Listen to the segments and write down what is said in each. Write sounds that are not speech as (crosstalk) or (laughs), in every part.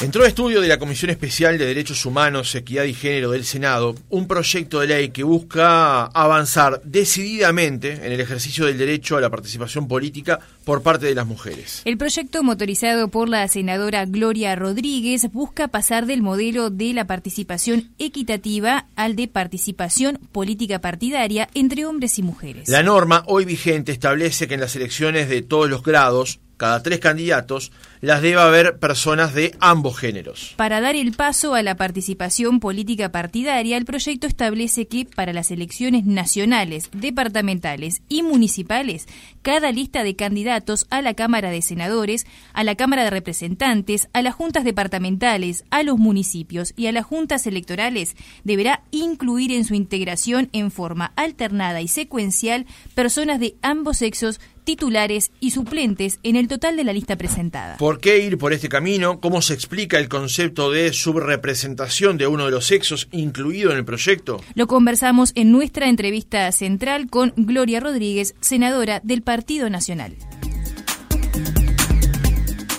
Entró a estudio de la Comisión Especial de Derechos Humanos, Equidad y Género del Senado un proyecto de ley que busca avanzar decididamente en el ejercicio del derecho a la participación política por parte de las mujeres. El proyecto motorizado por la senadora Gloria Rodríguez busca pasar del modelo de la participación equitativa al de participación política partidaria entre hombres y mujeres. La norma hoy vigente establece que en las elecciones de todos los grados, cada tres candidatos, las debe haber personas de ambos géneros. Para dar el paso a la participación política partidaria, el proyecto establece que para las elecciones nacionales, departamentales y municipales, cada lista de candidatos a la Cámara de Senadores, a la Cámara de Representantes, a las juntas departamentales, a los municipios y a las juntas electorales deberá incluir en su integración en forma alternada y secuencial personas de ambos sexos titulares y suplentes en el total de la lista presentada. ¿Por qué ir por este camino? ¿Cómo se explica el concepto de subrepresentación de uno de los sexos incluido en el proyecto? Lo conversamos en nuestra entrevista central con Gloria Rodríguez, senadora del Partido Nacional.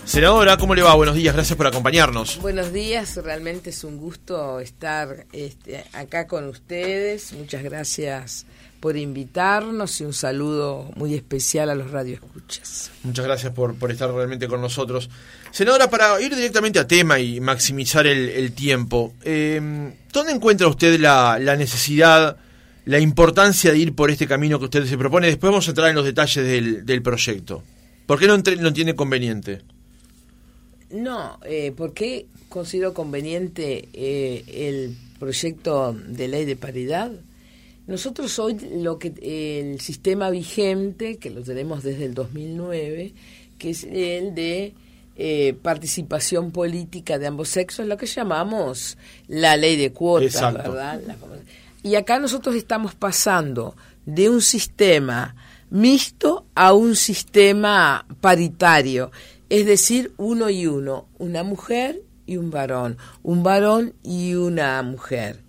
Senadora, ¿cómo le va? Buenos días, gracias por acompañarnos. Buenos días, realmente es un gusto estar este, acá con ustedes. Muchas gracias por invitarnos y un saludo muy especial a los radioescuchas. Muchas gracias por, por estar realmente con nosotros. Senadora, para ir directamente a tema y maximizar el, tiempo, eh, ¿dónde encuentra usted la, necesidad, la importancia de ir por este camino que usted se propone? Después vamos a entrar en los detalles del, proyecto. ¿Por qué no, entre, no tiene conveniente? No, eh, porque considero conveniente eh, el proyecto de ley de paridad? Nosotros hoy lo que el sistema vigente, que lo tenemos desde el 2009, que es el de eh, participación política de ambos sexos, lo que llamamos la ley de cuotas, ¿verdad? y acá nosotros estamos pasando de un sistema mixto a un sistema paritario, es decir, uno y uno, una mujer y un varón, un varón y una mujer.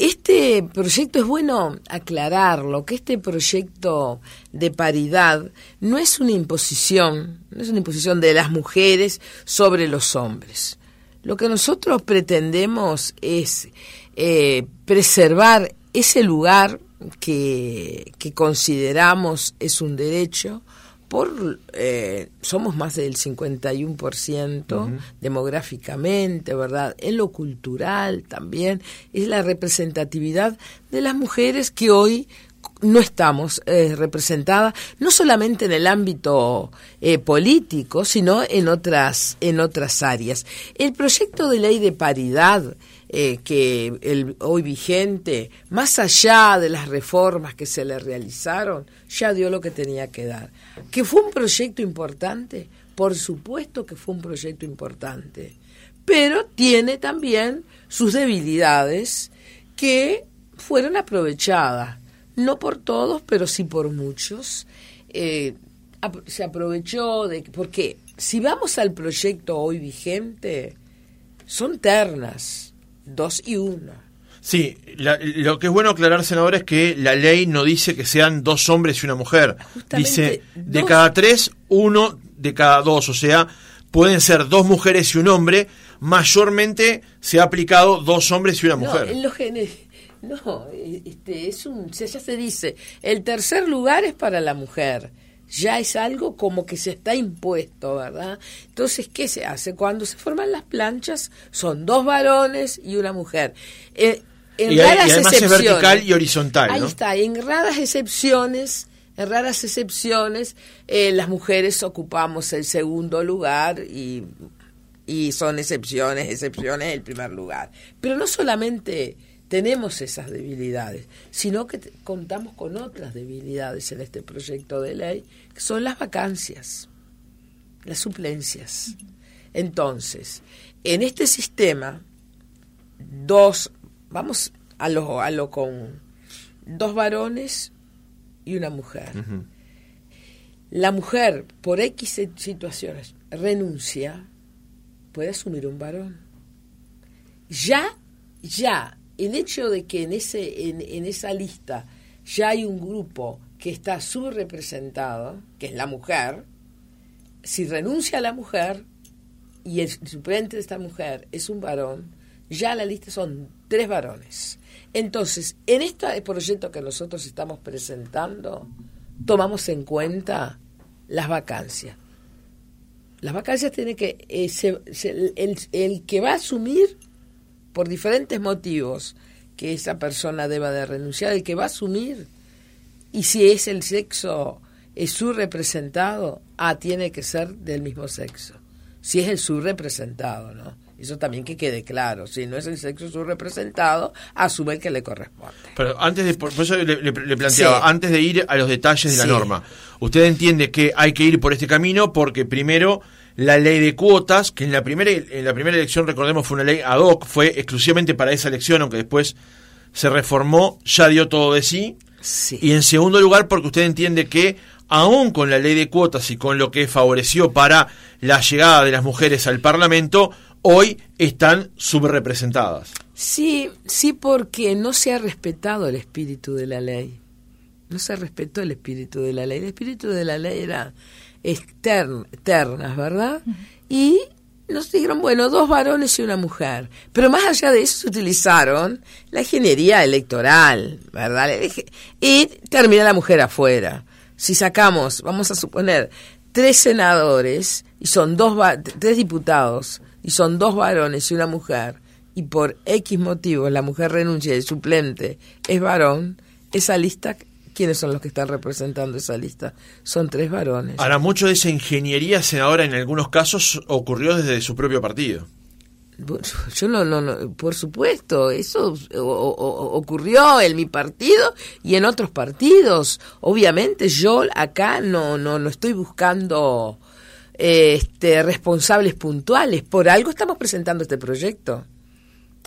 Este proyecto es bueno aclararlo, que este proyecto de paridad no es una imposición, no es una imposición de las mujeres sobre los hombres. Lo que nosotros pretendemos es eh, preservar ese lugar que, que consideramos es un derecho, por eh, somos más del 51% demográficamente, ¿verdad? En lo cultural también es la representatividad de las mujeres que hoy no estamos eh, representadas no solamente en el ámbito eh, político, sino en otras en otras áreas. El proyecto de ley de paridad eh, que el hoy vigente, más allá de las reformas que se le realizaron, ya dio lo que tenía que dar. ¿Que fue un proyecto importante? Por supuesto que fue un proyecto importante, pero tiene también sus debilidades que fueron aprovechadas, no por todos, pero sí por muchos. Eh, se aprovechó de... Porque si vamos al proyecto hoy vigente, son ternas dos y uno. Sí, lo que es bueno aclarar, senador, es que la ley no dice que sean dos hombres y una mujer. dice de cada tres, uno de cada dos. O sea, pueden ser dos mujeres y un hombre. Mayormente se ha aplicado dos hombres y una mujer. No, en los genes, no este, es un, ya se dice, el tercer lugar es para la mujer ya es algo como que se está impuesto, ¿verdad? Entonces, ¿qué se hace? Cuando se forman las planchas, son dos varones y una mujer. Eh, en y, raras además es vertical y horizontal. Ahí está, en raras excepciones, en raras excepciones, eh, las mujeres ocupamos el segundo lugar y, y son excepciones, excepciones el primer lugar. Pero no solamente tenemos esas debilidades, sino que contamos con otras debilidades en este proyecto de ley, son las vacancias, las suplencias. Entonces, en este sistema, dos, vamos a lo, a lo con dos varones y una mujer. La mujer, por X situaciones, renuncia, puede asumir un varón. Ya, ya el hecho de que en, ese, en, esa lista ya hay un grupo que está subrepresentado, que es la mujer, si renuncia a la mujer, y el suplente de esta mujer es un varón, ya la lista son tres varones. Entonces, en este proyecto que nosotros estamos presentando, tomamos en cuenta las vacancias. Las vacancias tiene que, eh, el, el que va a asumir por diferentes motivos que esa persona deba de renunciar, el que va a asumir, y si es el sexo, es su representado, ah, tiene que ser del mismo sexo. Si es el subrepresentado, ¿no? Eso también que quede claro. Si no es el sexo subrepresentado, asume el que le corresponde. Pero antes de, por eso le, planteaba, antes de ir a los detalles de la norma, usted entiende que hay que ir por este camino porque primero la ley de cuotas, que en la primera en la primera elección recordemos fue una ley ad hoc, fue exclusivamente para esa elección, aunque después se reformó, ya dio todo de sí. Sí. Y en segundo lugar porque usted entiende que aún con la ley de cuotas y con lo que favoreció para la llegada de las mujeres al Parlamento, hoy están subrepresentadas. Sí, sí, porque no se ha respetado el espíritu de la ley. No se respetó el espíritu de la ley. El espíritu de la ley era externas, ¿verdad? Y nos dijeron, bueno, dos varones y una mujer. Pero más allá de eso se utilizaron la ingeniería electoral, ¿verdad? Y termina la mujer afuera. Si sacamos, vamos a suponer, tres senadores y son dos tres diputados y son dos varones y una mujer y por X motivos la mujer renuncia y el suplente es varón, esa lista ¿Quiénes son los que están representando esa lista? Son tres varones. Ahora, mucho de esa ingeniería senadora en algunos casos ocurrió desde su propio partido. (laughs) Yo no, no, no por supuesto, eso ocurrió en mi partido y en otros partidos. Obviamente yo acá no, no, no estoy buscando este, responsables puntuales. Por algo estamos presentando este proyecto.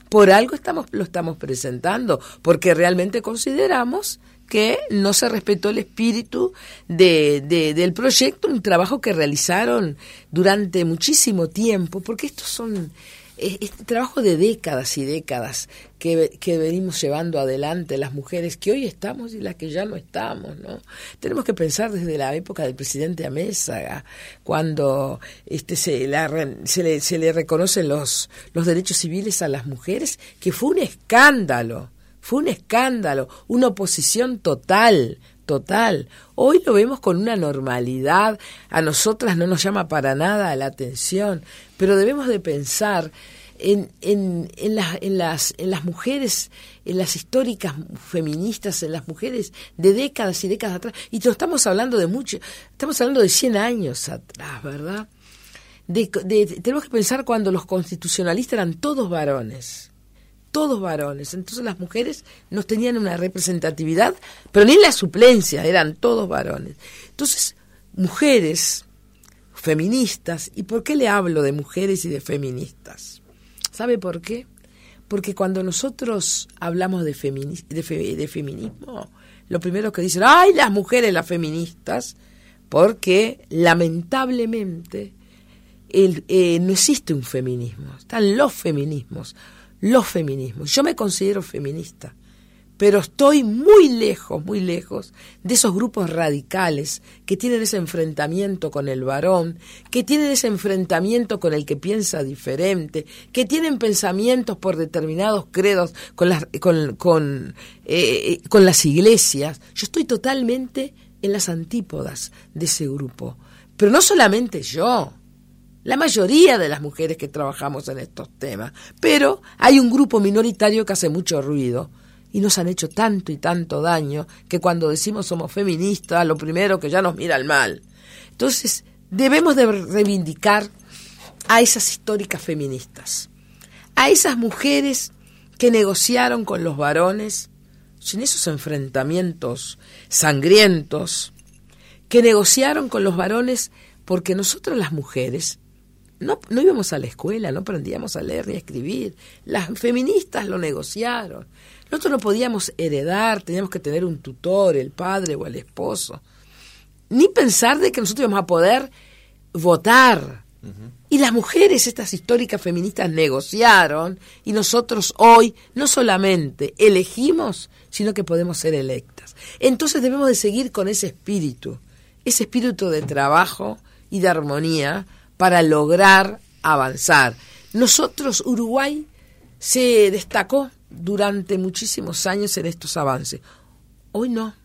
Por algo estamos, lo estamos presentando, porque realmente consideramos que no se respetó el espíritu de, del proyecto, un trabajo que realizaron durante muchísimo tiempo, porque estos son este trabajo de décadas y décadas que, que, venimos llevando adelante las mujeres que hoy estamos y las que ya no estamos, ¿no? Tenemos que pensar desde la época del presidente Amézaga, cuando este se, la, se, le, se le reconocen los, los derechos civiles a las mujeres, que fue un escándalo fue un escándalo, una oposición total, total. Hoy lo vemos con una normalidad, a nosotras no nos llama para nada la atención, pero debemos de pensar en, en, en, en, las, en las mujeres, en las históricas feministas, en las mujeres de décadas y décadas atrás, y no estamos hablando de mucho, estamos hablando de 100 años atrás, ¿verdad? tenemos que pensar cuando los constitucionalistas eran todos varones todos varones. Entonces las mujeres no tenían una representatividad, pero ni la suplencia, eran todos varones. Entonces, mujeres feministas, ¿y por qué le hablo de mujeres y de feministas? ¿Sabe por qué? Porque cuando nosotros hablamos de, de, feminismo, lo primero que dicen, ¡ay, las mujeres, las feministas! Porque lamentablemente eh, no existe un feminismo, están los feminismos los feminismos. Yo me considero feminista, pero estoy muy lejos, muy lejos de esos grupos radicales que tienen ese enfrentamiento con el varón, que tienen ese enfrentamiento con el que piensa diferente, que tienen pensamientos por determinados credos con las, con, con, eh, con las iglesias. Yo estoy totalmente en las antípodas de ese grupo. Pero no solamente yo, la mayoría de las mujeres que trabajamos en estos temas, pero hay un grupo minoritario que hace mucho ruido y nos han hecho tanto y tanto daño que cuando decimos somos feministas, lo primero que ya nos mira el mal. Entonces, debemos de reivindicar a esas históricas feministas, a esas mujeres que negociaron con los varones sin esos enfrentamientos sangrientos, que negociaron con los varones porque nosotros las mujeres no, no íbamos a la escuela, no aprendíamos a leer ni a escribir. Las feministas lo negociaron. Nosotros no podíamos heredar, teníamos que tener un tutor, el padre o el esposo. Ni pensar de que nosotros íbamos a poder votar. Y las mujeres, estas históricas feministas, negociaron y nosotros hoy no solamente elegimos, sino que podemos ser electas. Entonces debemos de seguir con ese espíritu, ese espíritu de trabajo y de armonía para lograr avanzar. Nosotros, Uruguay, se destacó durante muchísimos años en estos avances. Hoy no.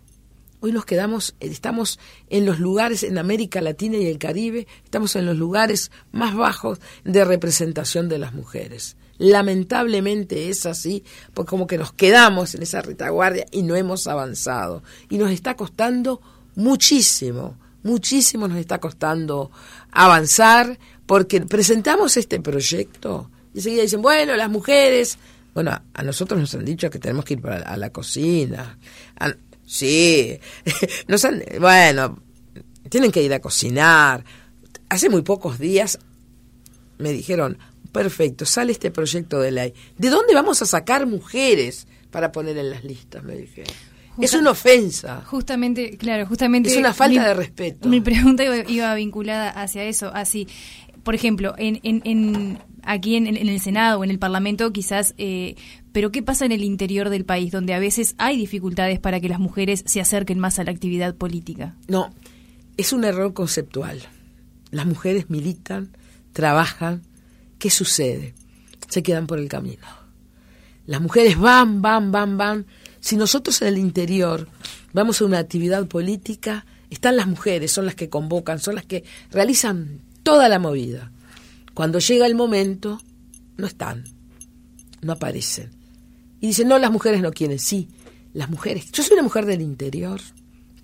Hoy nos quedamos, estamos en los lugares en América Latina y el Caribe, estamos en los lugares más bajos de representación de las mujeres. Lamentablemente es así, porque como que nos quedamos en esa retaguardia y no hemos avanzado. Y nos está costando muchísimo, muchísimo nos está costando avanzar, porque presentamos este proyecto y enseguida dicen, bueno, las mujeres, bueno, a nosotros nos han dicho que tenemos que ir para, a la cocina. Sí, (laughs) nos han, bueno, tienen que ir a cocinar. Hace muy pocos días me dijeron, perfecto, sale este proyecto de ley. ¿De dónde vamos a sacar mujeres para poner en las listas? Me dijeron. Es una ofensa. Justamente, claro, justamente. Es una falta de respeto. Mi pregunta iba, vinculada hacia eso, así. Por ejemplo, en, en, aquí en, el Senado o en el Parlamento quizás eh, pero ¿qué pasa en el interior del país, donde a veces hay dificultades para que las mujeres se acerquen más a la actividad política? No, es un error conceptual. Las mujeres militan, trabajan. ¿Qué sucede? Se quedan por el camino. Las mujeres van, van, van, van. Si nosotros en el interior vamos a una actividad política, están las mujeres, son las que convocan, son las que realizan toda la movida. Cuando llega el momento, no están, no aparecen. Y dicen, no, las mujeres no quieren. Sí, las mujeres. Yo soy una mujer del interior.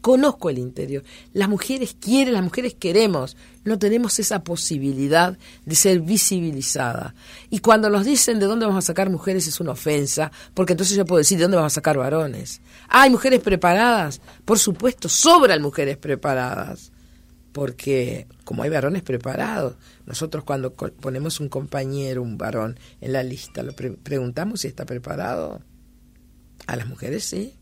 Conozco el interior. Las mujeres quieren, las mujeres queremos. No tenemos esa posibilidad de ser visibilizada. Y cuando nos dicen de dónde vamos a sacar mujeres es una ofensa, porque entonces yo puedo decir de dónde vamos a sacar varones. ¿Hay mujeres preparadas? Por supuesto, sobran mujeres preparadas. Porque como hay varones preparados, nosotros cuando ponemos un compañero, un varón en la lista, lo preguntamos si está preparado. A las mujeres sí.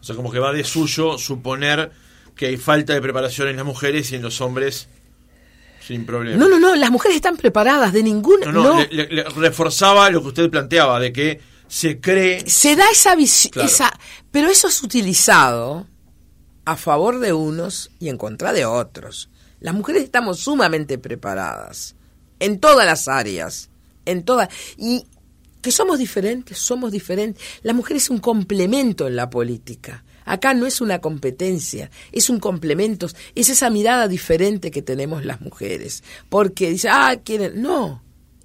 O sea, como que va de suyo suponer que hay falta de preparación en las mujeres y en los hombres sin problema. No, no, no, las mujeres están preparadas de ninguna... No, no, Le, reforzaba lo que usted planteaba, de que se cree... Se da esa visión, pero eso es utilizado a favor de unos y en contra de otros. Las mujeres estamos sumamente preparadas en todas las áreas, en todas y que somos diferentes, somos diferentes. La mujer es un complemento en la política. Acá no es una competencia, es un complemento, es esa mirada diferente que tenemos las mujeres. Porque dice, ah, quieren. No,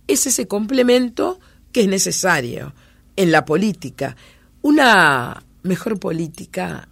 es ese complemento que es necesario en la política. Una mejor política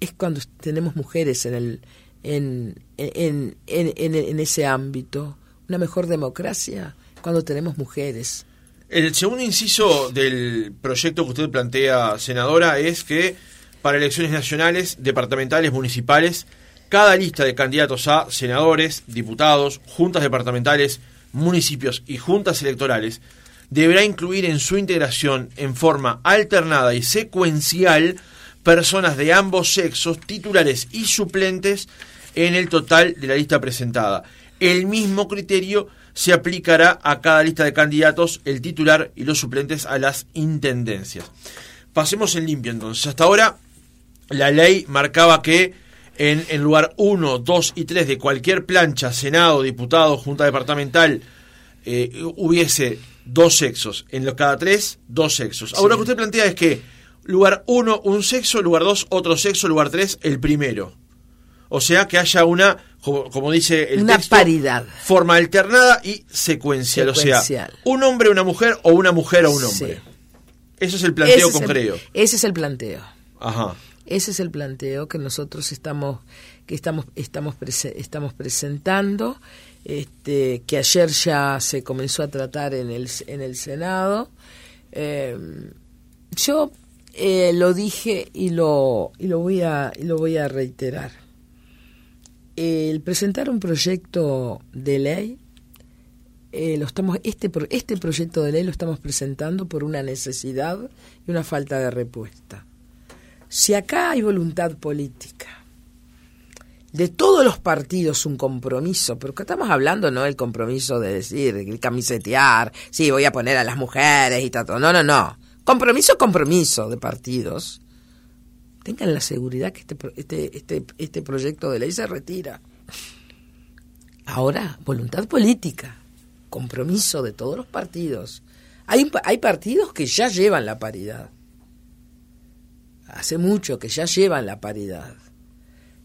es cuando tenemos mujeres en el, en, en, en, ese ámbito. Una mejor democracia cuando tenemos mujeres. El segundo inciso del proyecto que usted plantea, senadora, es que para elecciones nacionales, departamentales, municipales, cada lista de candidatos a senadores, diputados, juntas departamentales, municipios y juntas electorales deberá incluir en su integración en forma alternada y secuencial personas de ambos sexos, titulares y suplentes, en el total de la lista presentada. El mismo criterio se aplicará a cada lista de candidatos, el titular y los suplentes a las intendencias. Pasemos en limpio entonces. Hasta ahora la ley marcaba que en, el lugar 1, 2 y 3 de cualquier plancha, Senado, Diputado, Junta Departamental, eh, hubiese dos sexos. En los cada tres, dos sexos. Ahora lo que usted plantea es que lugar 1 un sexo, lugar 2 otro sexo, lugar 3 el primero. O sea, que haya una, como, dice el una paridad. Forma alternada y secuencial. O sea, un hombre, una mujer o una mujer o un hombre. Eso es el planteo concreto. ese es el planteo. Ajá. Ese es el planteo que nosotros estamos que estamos estamos estamos presentando, este, que ayer ya se comenzó a tratar en el en el Senado. Eh, yo eh, lo dije y lo, y lo, voy, a, y lo voy a reiterar. El presentar un proyecto de ley, eh, lo estamos, este, este proyecto de ley lo estamos presentando por una necesidad y una falta de respuesta. Si acá hay voluntad política, de todos los partidos un compromiso, pero que estamos hablando no el compromiso de decir, el camisetear, sí, voy a poner a las mujeres y todo. No, no, no. Compromiso, compromiso de partidos. Tengan la seguridad que este, este, este, este proyecto de ley se retira. Ahora, voluntad política. compromiso de todos los partidos. Hay, hay partidos que ya llevan la paridad. Hace mucho que ya llevan la paridad.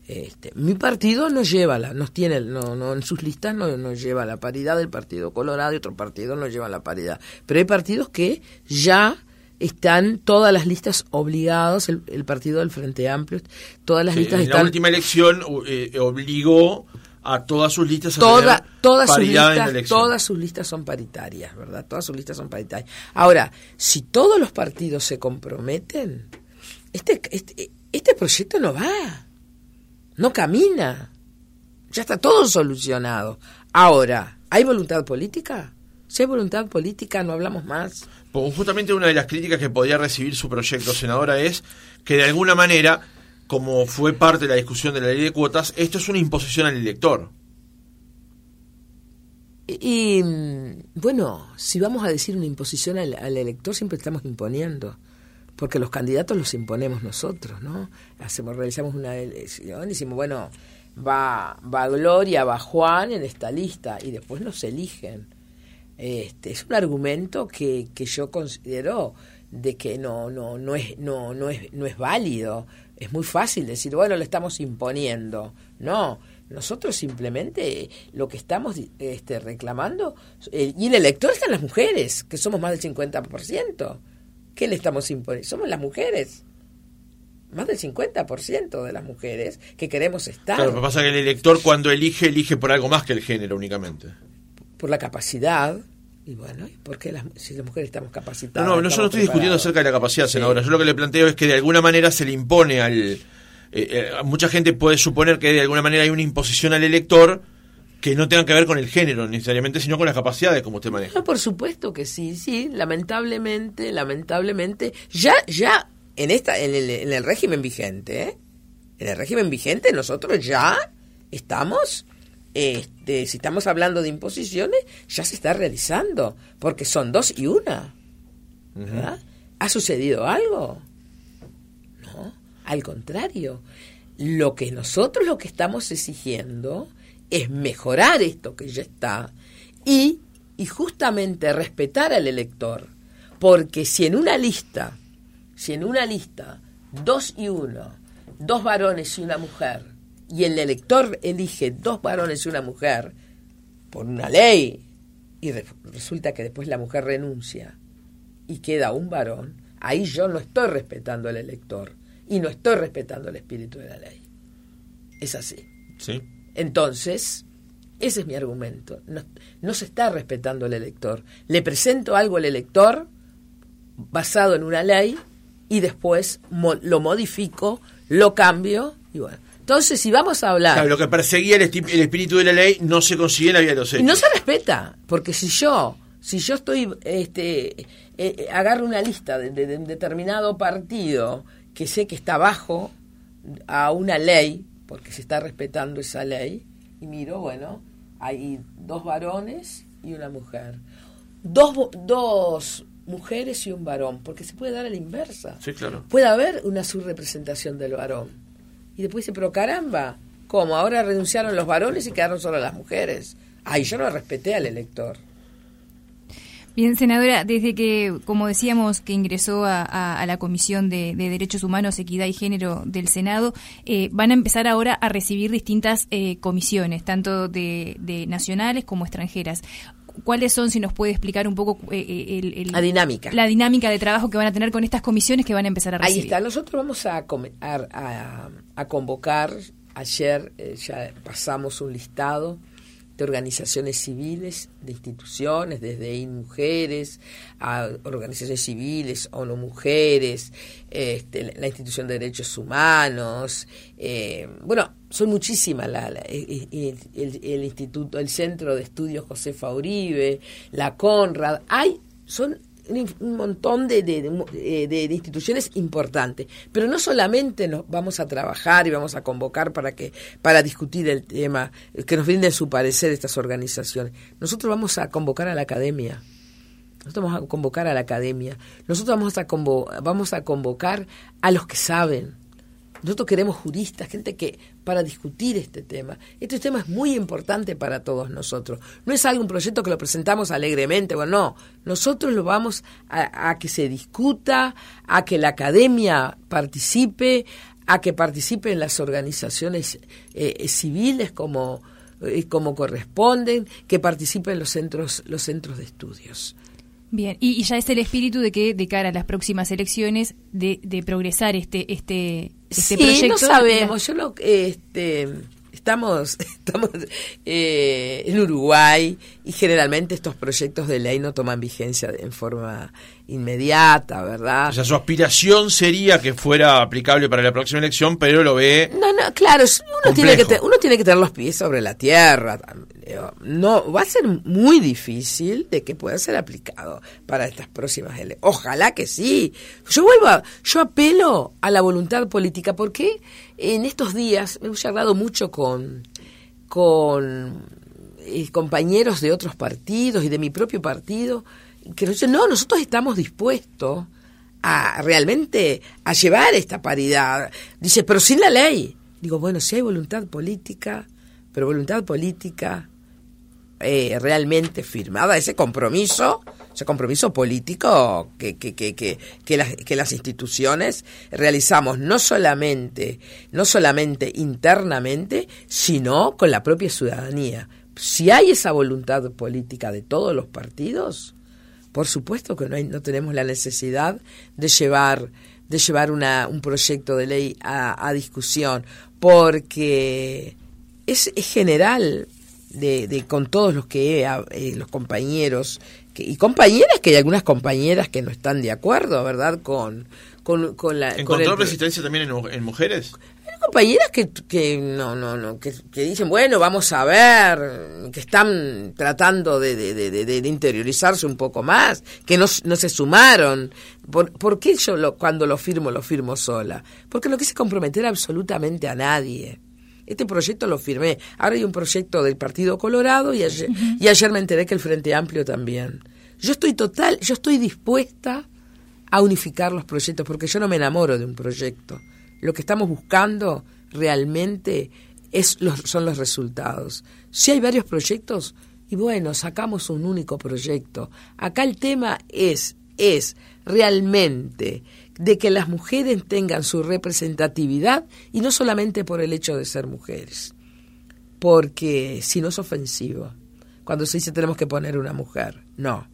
Este, mi partido no lleva la, no tiene, no, no, en sus listas no, no lleva la paridad, el Partido Colorado y otro partido no lleva la paridad. Pero hay partidos que ya están todas las listas obligados, el, partido del Frente Amplio, todas las listas en están... La última elección eh, obligó a todas sus listas a Toda, todas sus listas, Todas sus listas son paritarias, ¿verdad? Todas sus listas son paritarias. Ahora, si todos los partidos se comprometen, este, este, este proyecto no va, no camina, ya está todo solucionado. Ahora, ¿hay voluntad política? Si hay voluntad política, no hablamos más. Pues justamente una de las críticas que podría recibir su proyecto, senadora, es que de alguna manera, como fue parte de la discusión de la ley de cuotas, esto es una imposición al elector. Y, bueno, si vamos a decir una imposición al, elector, siempre estamos imponiendo porque los candidatos los imponemos nosotros, ¿no? Hacemos, realizamos una elección y decimos, bueno, va, va Gloria, va Juan en esta lista y después nos eligen. Este, es un argumento que, que yo considero de que no, no, no, es, no, no, es, no es válido. Es muy fácil decir, bueno, le estamos imponiendo. No, nosotros simplemente lo que estamos este, reclamando, y el elector están las mujeres, que somos más del 50%. ¿Qué le estamos imponiendo? Somos las mujeres. Más del 50% de las mujeres que queremos estar. Claro, lo que pasa es que el elector cuando elige, elige por algo más que el género únicamente por la capacidad. Y bueno, ¿por qué las, si las mujeres estamos capacitadas? No, no, yo no estoy discutiendo acerca de la capacidad, senadora. Yo lo que le planteo es que de alguna manera se le impone al... Eh, eh, mucha gente puede suponer que de alguna manera hay una imposición al elector que no tenga que ver con el género necesariamente, sino con las capacidades como usted maneja. No, por supuesto que sí, sí, lamentablemente, lamentablemente, ya, ya en esta, en el, en el régimen vigente, ¿eh? en el régimen vigente nosotros ya estamos este, si estamos hablando de imposiciones, ya se está realizando, porque son dos y una. ¿Ha sucedido algo? No, al contrario. Lo que nosotros lo que estamos exigiendo es mejorar esto que ya está y, y justamente respetar al elector. Porque si en una lista, si en una lista, dos y uno, dos varones y una mujer, y el elector elige dos varones y una mujer por una ley y resulta que después la mujer renuncia y queda un varón, ahí yo no estoy respetando al elector y no estoy respetando el espíritu de la ley. Es así. Sí. Entonces, ese es mi argumento. No, no se está respetando al elector. Le presento algo al elector basado en una ley y después lo modifico, lo cambio y bueno. Entonces, si vamos a hablar... lo que perseguía el, espíritu de la ley no se consigue en la vía de los hechos. Y no se respeta, porque si yo, si yo estoy, este, eh, eh, agarro una lista de, de, un determinado partido que sé que está bajo a una ley, porque se está respetando esa ley, y miro, bueno, hay dos varones y una mujer. Dos, dos mujeres y un varón, porque se puede dar a la inversa. Sí, claro. Puede haber una subrepresentación del varón. Y después dice, pero caramba, ¿cómo? Ahora renunciaron los varones y quedaron solo las mujeres. Ay, yo no respeté al elector. Bien, senadora, desde que, como decíamos, que ingresó a, la Comisión de, Derechos Humanos, Equidad y Género del Senado, eh, van a empezar ahora a recibir distintas eh, comisiones, tanto de, nacionales como extranjeras. ¿Cuáles son, si nos puede explicar un poco eh, el, la dinámica? La dinámica de trabajo que van a tener con estas comisiones que van a empezar a recibir. Ahí está, nosotros vamos a, a, a convocar, ayer ya pasamos un listado de organizaciones civiles, de instituciones, desde INMujeres a organizaciones civiles, ONU Mujeres, este, la Institución de Derechos Humanos, eh, bueno, son muchísimas, la, el, el, Instituto, el Centro de Estudios Josefa Uribe, la Conrad, hay, son un montón de, de, de, instituciones importantes. Pero no solamente nos vamos a trabajar y vamos a convocar para que para discutir el tema, que nos brinden su parecer estas organizaciones. Nosotros vamos a convocar a la academia. Nosotros vamos a convocar a la academia. Nosotros vamos a, vamos a convocar a los que saben, Nosotros queremos juristas, gente que para discutir este tema. Este tema es muy importante para todos nosotros. No es algún proyecto que lo presentamos alegremente, bueno, no. Nosotros lo vamos a, que se discuta, a que la academia participe, a que participen las organizaciones eh, civiles como, eh, como corresponden, que participen los centros, los centros de estudios. Bien, y, ya es el espíritu de que de cara a las próximas elecciones de, de progresar este este este sí, no sabemos. Yo lo este estamos (laughs) estamos eh, en Uruguay y generalmente estos proyectos de ley no toman vigencia en forma inmediata, ¿verdad? O sea, su aspiración sería que fuera aplicable para la próxima elección, pero lo ve. No, no, claro, uno tiene, que uno tiene que tener los pies sobre la tierra. No, va a ser muy difícil de que pueda ser aplicado para estas próximas elecciones. Ojalá que sí. Yo vuelvo, a, yo apelo a la voluntad política porque en estos días he charlado mucho con eh, compañeros de otros partidos y de mi propio partido que nos no, nosotros estamos dispuestos a realmente a llevar esta paridad. Dice, pero sin la ley. Digo, bueno, si hay voluntad política, pero voluntad política eh, realmente firmada, ese compromiso, ese compromiso político que, que, que, que, las, que las instituciones realizamos no solamente, no solamente internamente, sino con la propia ciudadanía. Si hay esa voluntad política de todos los partidos, por supuesto que no, hay, no tenemos la necesidad de llevar, de llevar una, un proyecto de ley a, discusión, porque es, general de, de, con todos los que eh, los compañeros y compañeras que hay algunas compañeras que no están de acuerdo, ¿verdad? Con, con, con la. ¿Encontró resistencia también en, en mujeres? compañeras que, que no, no, no, que, dicen, bueno, vamos a ver, que están tratando de, de, de, interiorizarse un poco más, que no, no se sumaron. ¿Por, ¿Por, qué yo lo, cuando lo firmo, lo firmo sola? Porque no quise comprometer absolutamente a nadie. Este proyecto lo firmé. Ahora hay un proyecto del Partido Colorado y ayer, y ayer me enteré que el Frente Amplio también. Yo estoy total, yo estoy dispuesta a unificar los proyectos porque yo no me enamoro de un proyecto lo que estamos buscando realmente es son los resultados. Si hay varios proyectos, y bueno, sacamos un único proyecto. Acá el tema es, es realmente de que las mujeres tengan su representatividad y no solamente por el hecho de ser mujeres, porque si no es ofensivo. Cuando se dice tenemos que poner una mujer, no.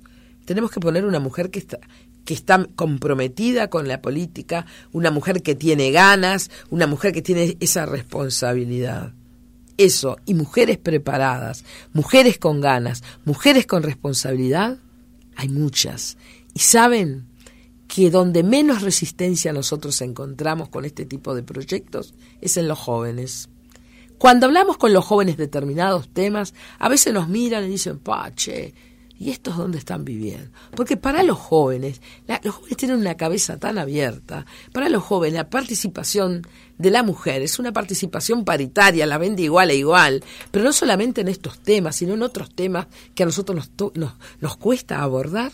Tenemos que poner una mujer que está, que está comprometida con la política, una mujer que tiene ganas, una mujer que tiene esa responsabilidad. Eso, y mujeres preparadas, mujeres con ganas, mujeres con responsabilidad, hay muchas. Y saben que donde menos resistencia nosotros encontramos con este tipo de proyectos es en los jóvenes. Cuando hablamos con los jóvenes determinados temas, a veces nos miran y dicen, pache, ¿Y estos dónde están viviendo? Porque para los jóvenes, los jóvenes tienen una cabeza tan abierta, para los jóvenes la participación de la mujer es una participación paritaria, la vende igual a igual, pero no solamente en estos temas, sino en otros temas que a nosotros nos, nos, nos cuesta abordar.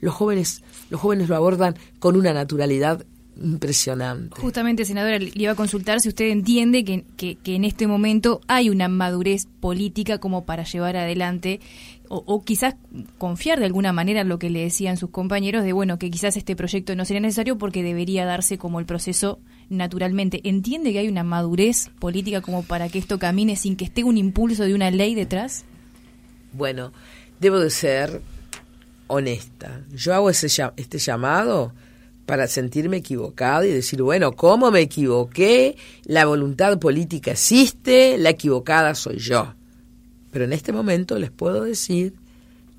Los jóvenes, los jóvenes lo abordan con una naturalidad impresionante. Justamente, senadora, le iba a consultar si usted entiende que, que, en este momento hay una madurez política como para llevar adelante o, quizás confiar de alguna manera en lo que le decían sus compañeros de, bueno, que quizás este proyecto no sería necesario porque debería darse como el proceso naturalmente. ¿Entiende que hay una madurez política como para que esto camine sin que esté un impulso de una ley detrás? Bueno, debo de ser honesta. Yo hago ese, este llamado para sentirme equivocado y decir, bueno, ¿cómo me equivoqué? La voluntad política existe, la equivocada soy yo. Pero en este momento les puedo decir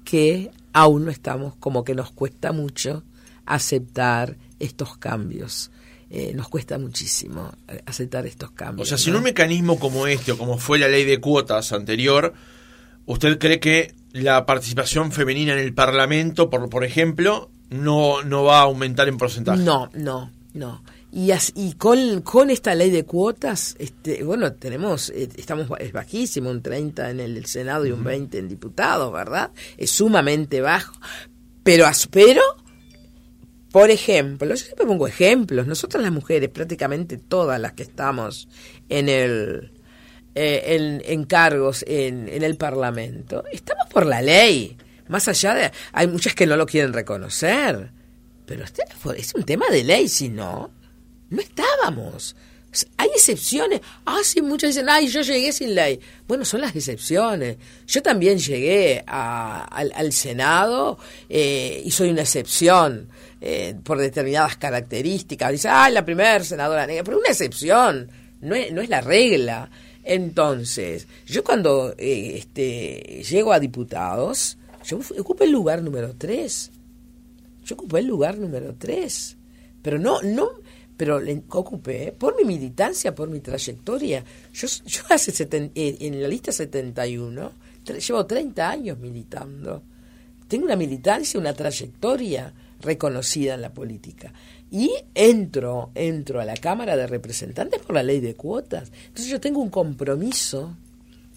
que aún no estamos, como que nos cuesta mucho aceptar estos cambios. Eh, nos cuesta muchísimo eh, aceptar estos cambios. O sea, sin un mecanismo como este o como fue la ley de cuotas anterior, ¿usted cree que la participación femenina en el Parlamento, por, por ejemplo, no, no va a aumentar en porcentaje. No, no, no. Y, y con, con esta ley de cuotas, este, bueno, tenemos, eh, estamos, es bajísimo, un 30 en el Senado y un 20 en diputados, ¿verdad? Es sumamente bajo. Pero espero Por ejemplo, yo siempre pongo ejemplos. Nosotras las mujeres, prácticamente todas las que estamos en el eh, en, cargos en, en el Parlamento, estamos por la ley. Más allá de... Hay muchas que no lo quieren reconocer. Pero este es un tema de ley, si no, no estábamos. Hay excepciones. Ah, sí, muchas dicen, ay, yo llegué sin ley. Bueno, son las excepciones. Yo también llegué al, Senado eh, y soy una excepción eh, por determinadas características. Dice, ay, la primera senadora negra. Pero una excepción, no es, no es la regla. Entonces, yo cuando eh, este, llego a diputados, yo ocupé el lugar número tres. Yo ocupé el lugar número tres. Pero no, no, pero ocupé por mi militancia, por mi trayectoria. Yo, yo hace eh, en la lista 71 llevo 30 años militando. Tengo una militancia, una trayectoria reconocida en la política. Y entro, entro a la Cámara de Representantes por la ley de cuotas. Entonces yo tengo un compromiso,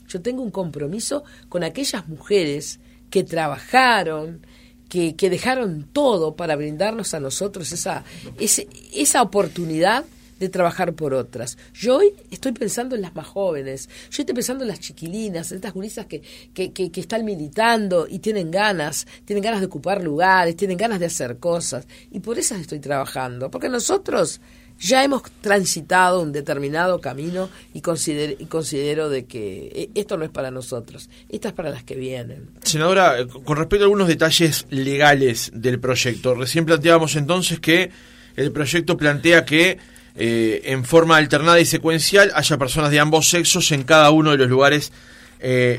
yo tengo un compromiso con aquellas mujeres que trabajaron, que, dejaron todo para brindarnos a nosotros esa, esa oportunidad de trabajar por otras. Yo hoy estoy pensando en las más jóvenes, yo estoy pensando en las chiquilinas, en estas gurisas que, que, que, están militando y tienen ganas, tienen ganas de ocupar lugares, tienen ganas de hacer cosas. Y por esas estoy trabajando, porque nosotros ya hemos transitado un determinado camino y considero, y considero de que eh, esto no es para nosotros, esto es para las que vienen. Senadora, eh, con respecto a algunos detalles legales del proyecto, recién planteábamos entonces que el proyecto plantea que eh, en forma alternada y secuencial haya personas de ambos sexos en cada uno de los lugares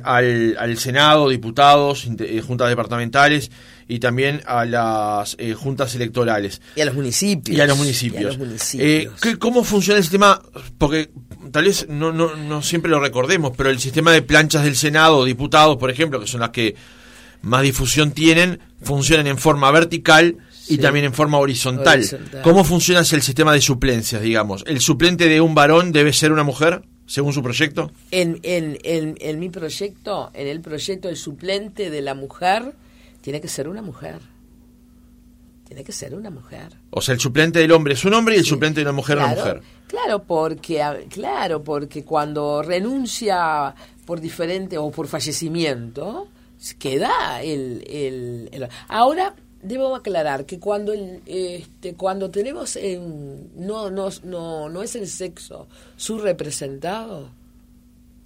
al, al, Senado, diputados, juntas departamentales y también a las eh, juntas electorales. Y a los municipios. Y a los municipios. Eh, ¿Cómo funciona el sistema? Porque tal vez no, no, no siempre lo recordemos, pero el sistema de planchas del Senado, diputados, por ejemplo, que son las que más difusión tienen, funcionan en forma vertical y también en forma horizontal. ¿Cómo funciona el sistema de suplencias, digamos? ¿El suplente de un varón debe ser una mujer? según su proyecto? En, en, en, en, mi proyecto, en el proyecto, el suplente de la mujer tiene que ser una mujer. Tiene que ser una mujer. O sea, el suplente del hombre es un hombre y el suplente de la mujer es una mujer. Claro, porque claro, porque cuando renuncia por diferente o por fallecimiento queda el, el, ahora debo aclarar que cuando el, este, cuando tenemos en, no, no, no, no es el sexo su representado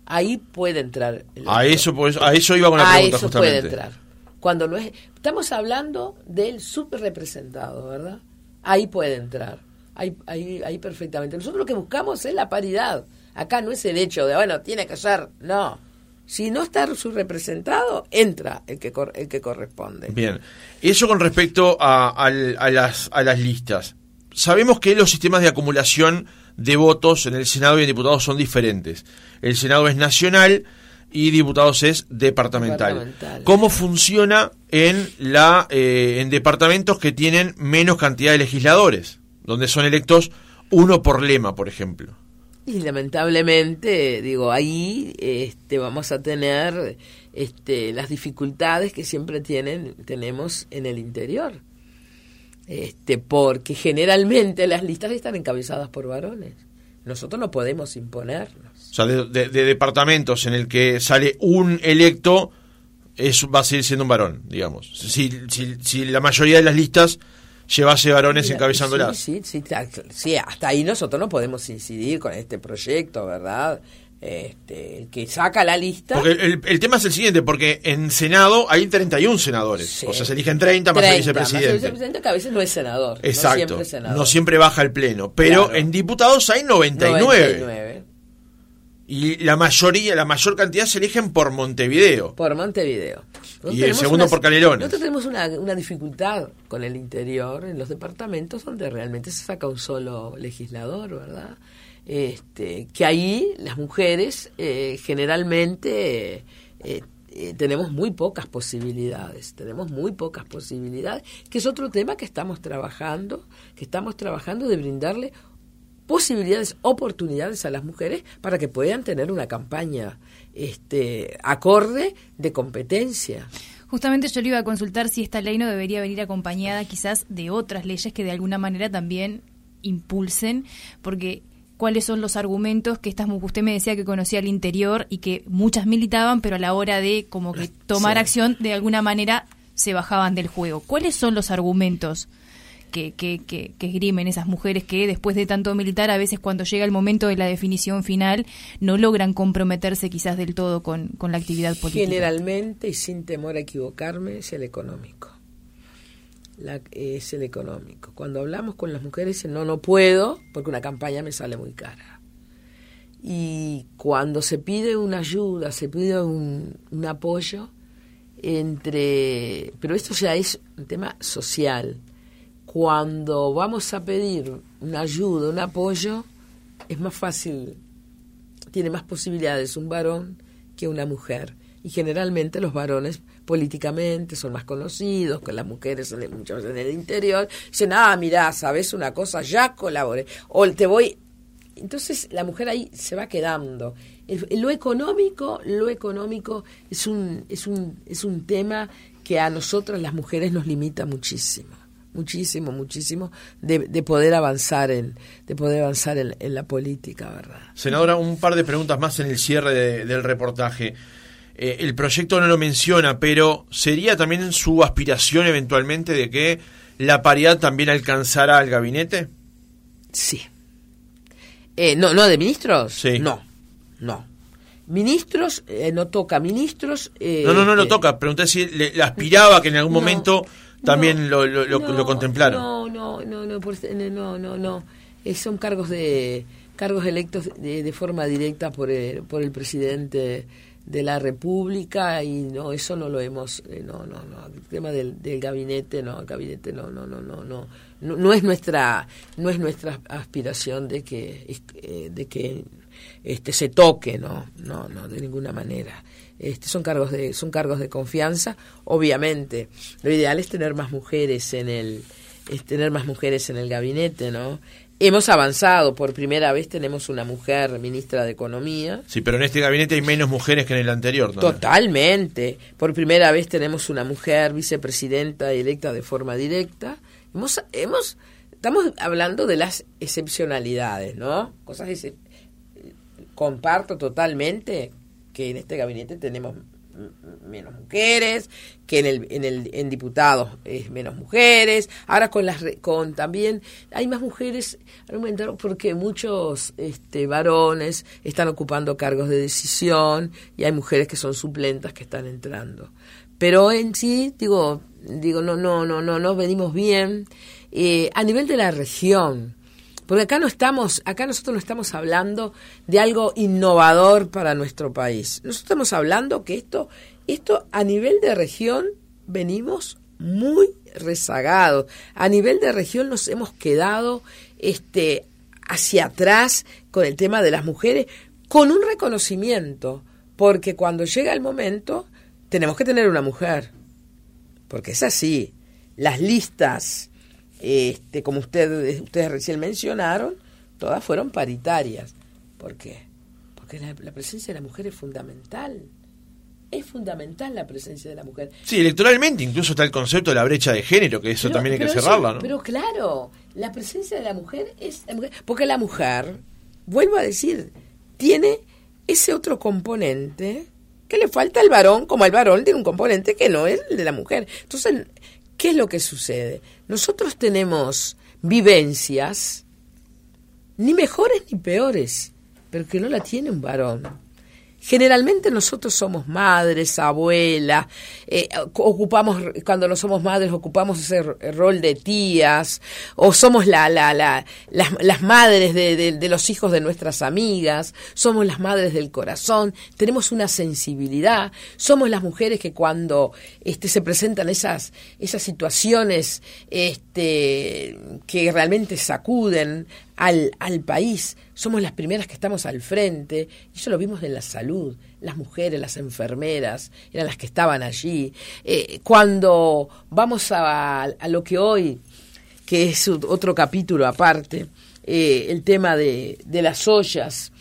ahí puede entrar a eso pues, a eso iba con la pregunta a eso puede entrar cuando no es, estamos hablando del subrepresentado, ¿verdad? Ahí puede entrar, ahí, ahí, ahí perfectamente. Nosotros lo que buscamos es la paridad. Acá no es el hecho de, bueno, tiene que ser, no. Si no está subrepresentado, entra el que, el que corresponde. Bien. Eso con respecto a, a, las, a las listas. Sabemos que los sistemas de acumulación de votos en el Senado y en diputados son diferentes. El Senado es nacional y diputados es departamental. ¿Cómo funciona en, la, eh, en departamentos que tienen menos cantidad de legisladores, donde son electos uno por lema, por ejemplo? Y lamentablemente, digo, ahí este, vamos a tener este, las dificultades que siempre tienen, tenemos en el interior. Este, porque generalmente las listas están encabezadas por varones. Nosotros no podemos imponernos. O sea, de, departamentos en el que sale un electo, eso va a seguir siendo un varón, digamos. Si, si, la mayoría de las listas llevase varones encabezándolas. Sí, sí, sí, sí, hasta ahí nosotros no podemos incidir con este proyecto, ¿verdad? Este, el que saca la lista. Porque el, tema es el siguiente, porque en Senado hay 31 senadores. O sea, se eligen 30 más el vicepresidente. el vicepresidente que a veces no es senador. Exacto. No siempre, baja el pleno. Pero en diputados hay 99. Y la mayoría, la mayor cantidad se eligen por Montevideo. Por Montevideo. Y el segundo por Canelones. Nosotros tenemos una, una dificultad con el interior, en los departamentos, donde realmente se saca un solo legislador, ¿verdad? este, que ahí las mujeres eh, generalmente eh, eh, tenemos muy pocas posibilidades, tenemos muy pocas posibilidades, que es otro tema que estamos trabajando, que estamos trabajando de brindarle posibilidades, oportunidades a las mujeres para que puedan tener una campaña este, acorde de competencia. Justamente yo le iba a consultar si esta ley no debería venir acompañada quizás de otras leyes que de alguna manera también impulsen, porque cuáles son los argumentos que estas usted me decía que conocía al interior y que muchas militaban, pero a la hora de como que tomar acción de alguna manera se bajaban del juego. ¿Cuáles son los argumentos que, que, que, que, esgrimen esas mujeres que después de tanto militar a veces cuando llega el momento de la definición final no logran comprometerse quizás del todo con, con la actividad política? Generalmente y sin temor a equivocarme es el económico es el económico. Cuando hablamos con las mujeres, no, no puedo porque una campaña me sale muy cara. Y cuando se pide una ayuda, se pide un, un apoyo, entre. Pero esto ya es un tema social. Cuando vamos a pedir una ayuda, un apoyo, es más fácil, tiene más posibilidades un varón que una mujer. Y generalmente los varones políticamente, son más conocidos, que las mujeres muchas veces en el interior, dicen, ah, mirá, sabes una cosa, ya colabore, o te voy... Entonces la mujer ahí se va quedando. lo económico, lo económico es un, es un, es un tema que a nosotras las mujeres nos limita muchísimo muchísimo, muchísimo de, de, poder avanzar en, de poder avanzar en, la política, ¿verdad? Senadora, un par de preguntas más en el cierre del reportaje. Eh, el proyecto no lo menciona, pero ¿sería también su aspiración eventualmente de que la paridad también alcanzara al gabinete? Sí. Eh, no, ¿No de ministros? Sí. No, no. Ministros, eh, no toca ministros. no, no, no lo toca. Pregunté si le, aspiraba que en algún momento también lo, lo, lo, contemplaron. No, no, no, no, no, no, no. son cargos de cargos electos de, de forma directa por el, por el presidente de la República y no eso no lo hemos eh, no no no el tema del, del gabinete no el gabinete no no no no no no, es nuestra no es nuestra aspiración de que eh, de que este se toque no no no de ninguna manera este son cargos de son cargos de confianza obviamente lo ideal es tener más mujeres en el es tener más mujeres en el gabinete no Hemos avanzado, por primera vez tenemos una mujer ministra de Economía. Sí, pero en este gabinete hay menos mujeres que en el anterior. ¿no? Totalmente. Por primera vez tenemos una mujer vicepresidenta electa de forma directa. Hemos, hemos, estamos hablando de las excepcionalidades, ¿no? Cosas que comparto totalmente que en este gabinete tenemos menos mujeres, que en el en el en diputados es menos mujeres. Ahora con las con también hay más mujeres porque muchos este varones están ocupando cargos de decisión y hay mujeres que son suplentas que están entrando. Pero en sí digo digo no no no no no venimos bien eh, a nivel de la región porque acá no estamos, acá nosotros no estamos hablando de algo innovador para nuestro país. Nosotros estamos hablando que esto, esto a nivel de región venimos muy rezagados. A nivel de región nos hemos quedado este hacia atrás con el tema de las mujeres, con un reconocimiento, porque cuando llega el momento tenemos que tener una mujer, porque es así. Las listas este, como ustedes, ustedes recién mencionaron, todas fueron paritarias. ¿Por qué? Porque la, presencia de la mujer es fundamental. Es fundamental la presencia de la mujer. Sí, electoralmente incluso está el concepto de la brecha de género, que eso también hay que cerrarla, ¿no? Pero claro, la presencia de la mujer es... porque la mujer, vuelvo a decir, tiene ese otro componente que le falta al varón, como el varón tiene un componente que no es el de la mujer. Entonces, ¿Qué es lo que sucede? Nosotros tenemos vivencias, ni mejores ni peores, pero que no la tiene un varón. Generalmente nosotros somos madres, abuelas, eh, ocupamos, cuando no somos madres, ocupamos ese rol de tías, o somos la, la, la, las, las madres de, de, los hijos de nuestras amigas, somos las madres del corazón, tenemos una sensibilidad, somos las mujeres que cuando este, se presentan esas, esas situaciones este, que realmente sacuden al, al país, somos las primeras que estamos al frente, y eso lo vimos en la salud, las mujeres, las enfermeras, eran las que estaban allí. Eh, cuando vamos a, a, lo que hoy, que es otro capítulo aparte, eh, el tema de, de las ollas,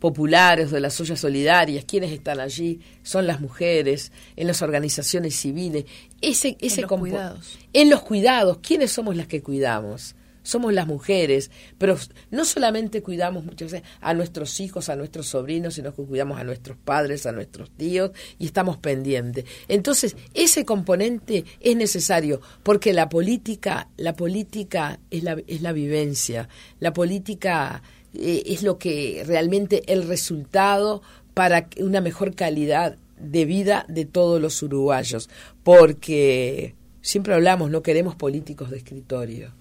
populares, de las ollas solidarias, quienes están allí son las mujeres, en las organizaciones civiles, ese, ese en los cuidados. En los cuidados, ¿quiénes somos las que cuidamos? Somos las mujeres, pero no solamente cuidamos muchas veces a nuestros hijos, a nuestros sobrinos, sino que cuidamos a nuestros padres, a nuestros tíos y estamos pendientes. Entonces, ese componente es necesario porque la política, la política es la, es la vivencia, la política eh, es lo que realmente el resultado para una mejor calidad de vida de todos los uruguayos, porque siempre hablamos, no queremos políticos de escritorio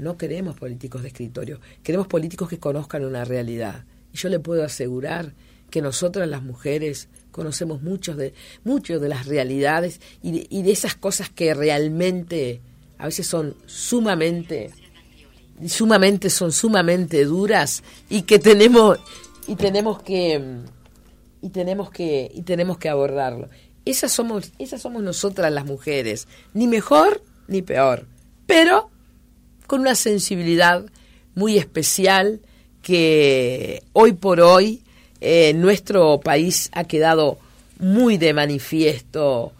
no queremos políticos de escritorio, queremos políticos que conozcan una realidad. Y yo le puedo asegurar que nosotras las mujeres conocemos muchos de, muchos de las realidades y de, y de esas cosas que realmente a veces son sumamente sumamente son sumamente duras y que tenemos y tenemos que y tenemos que y tenemos que abordarlo. Esas somos esas somos nosotras las mujeres, ni mejor ni peor, pero con una sensibilidad muy especial que hoy por hoy eh, nuestro país ha quedado muy de manifiesto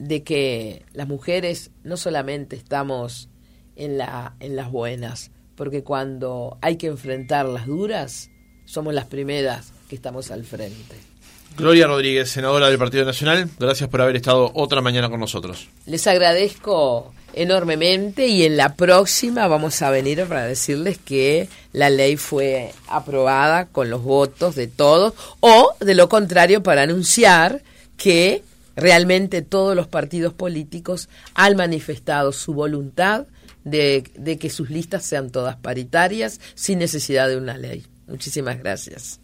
de que las mujeres no solamente estamos en, la, en las buenas, porque cuando hay que enfrentar las duras, somos las primeras que estamos al frente. Gloria Rodríguez, senadora del Partido Nacional, gracias por haber estado otra mañana con nosotros. Les agradezco enormemente y en la próxima vamos a venir para decirles que la ley fue aprobada con los votos de todos o de lo contrario para anunciar que realmente todos los partidos políticos han manifestado su voluntad de, que sus listas sean todas paritarias sin necesidad de una ley. Muchísimas gracias.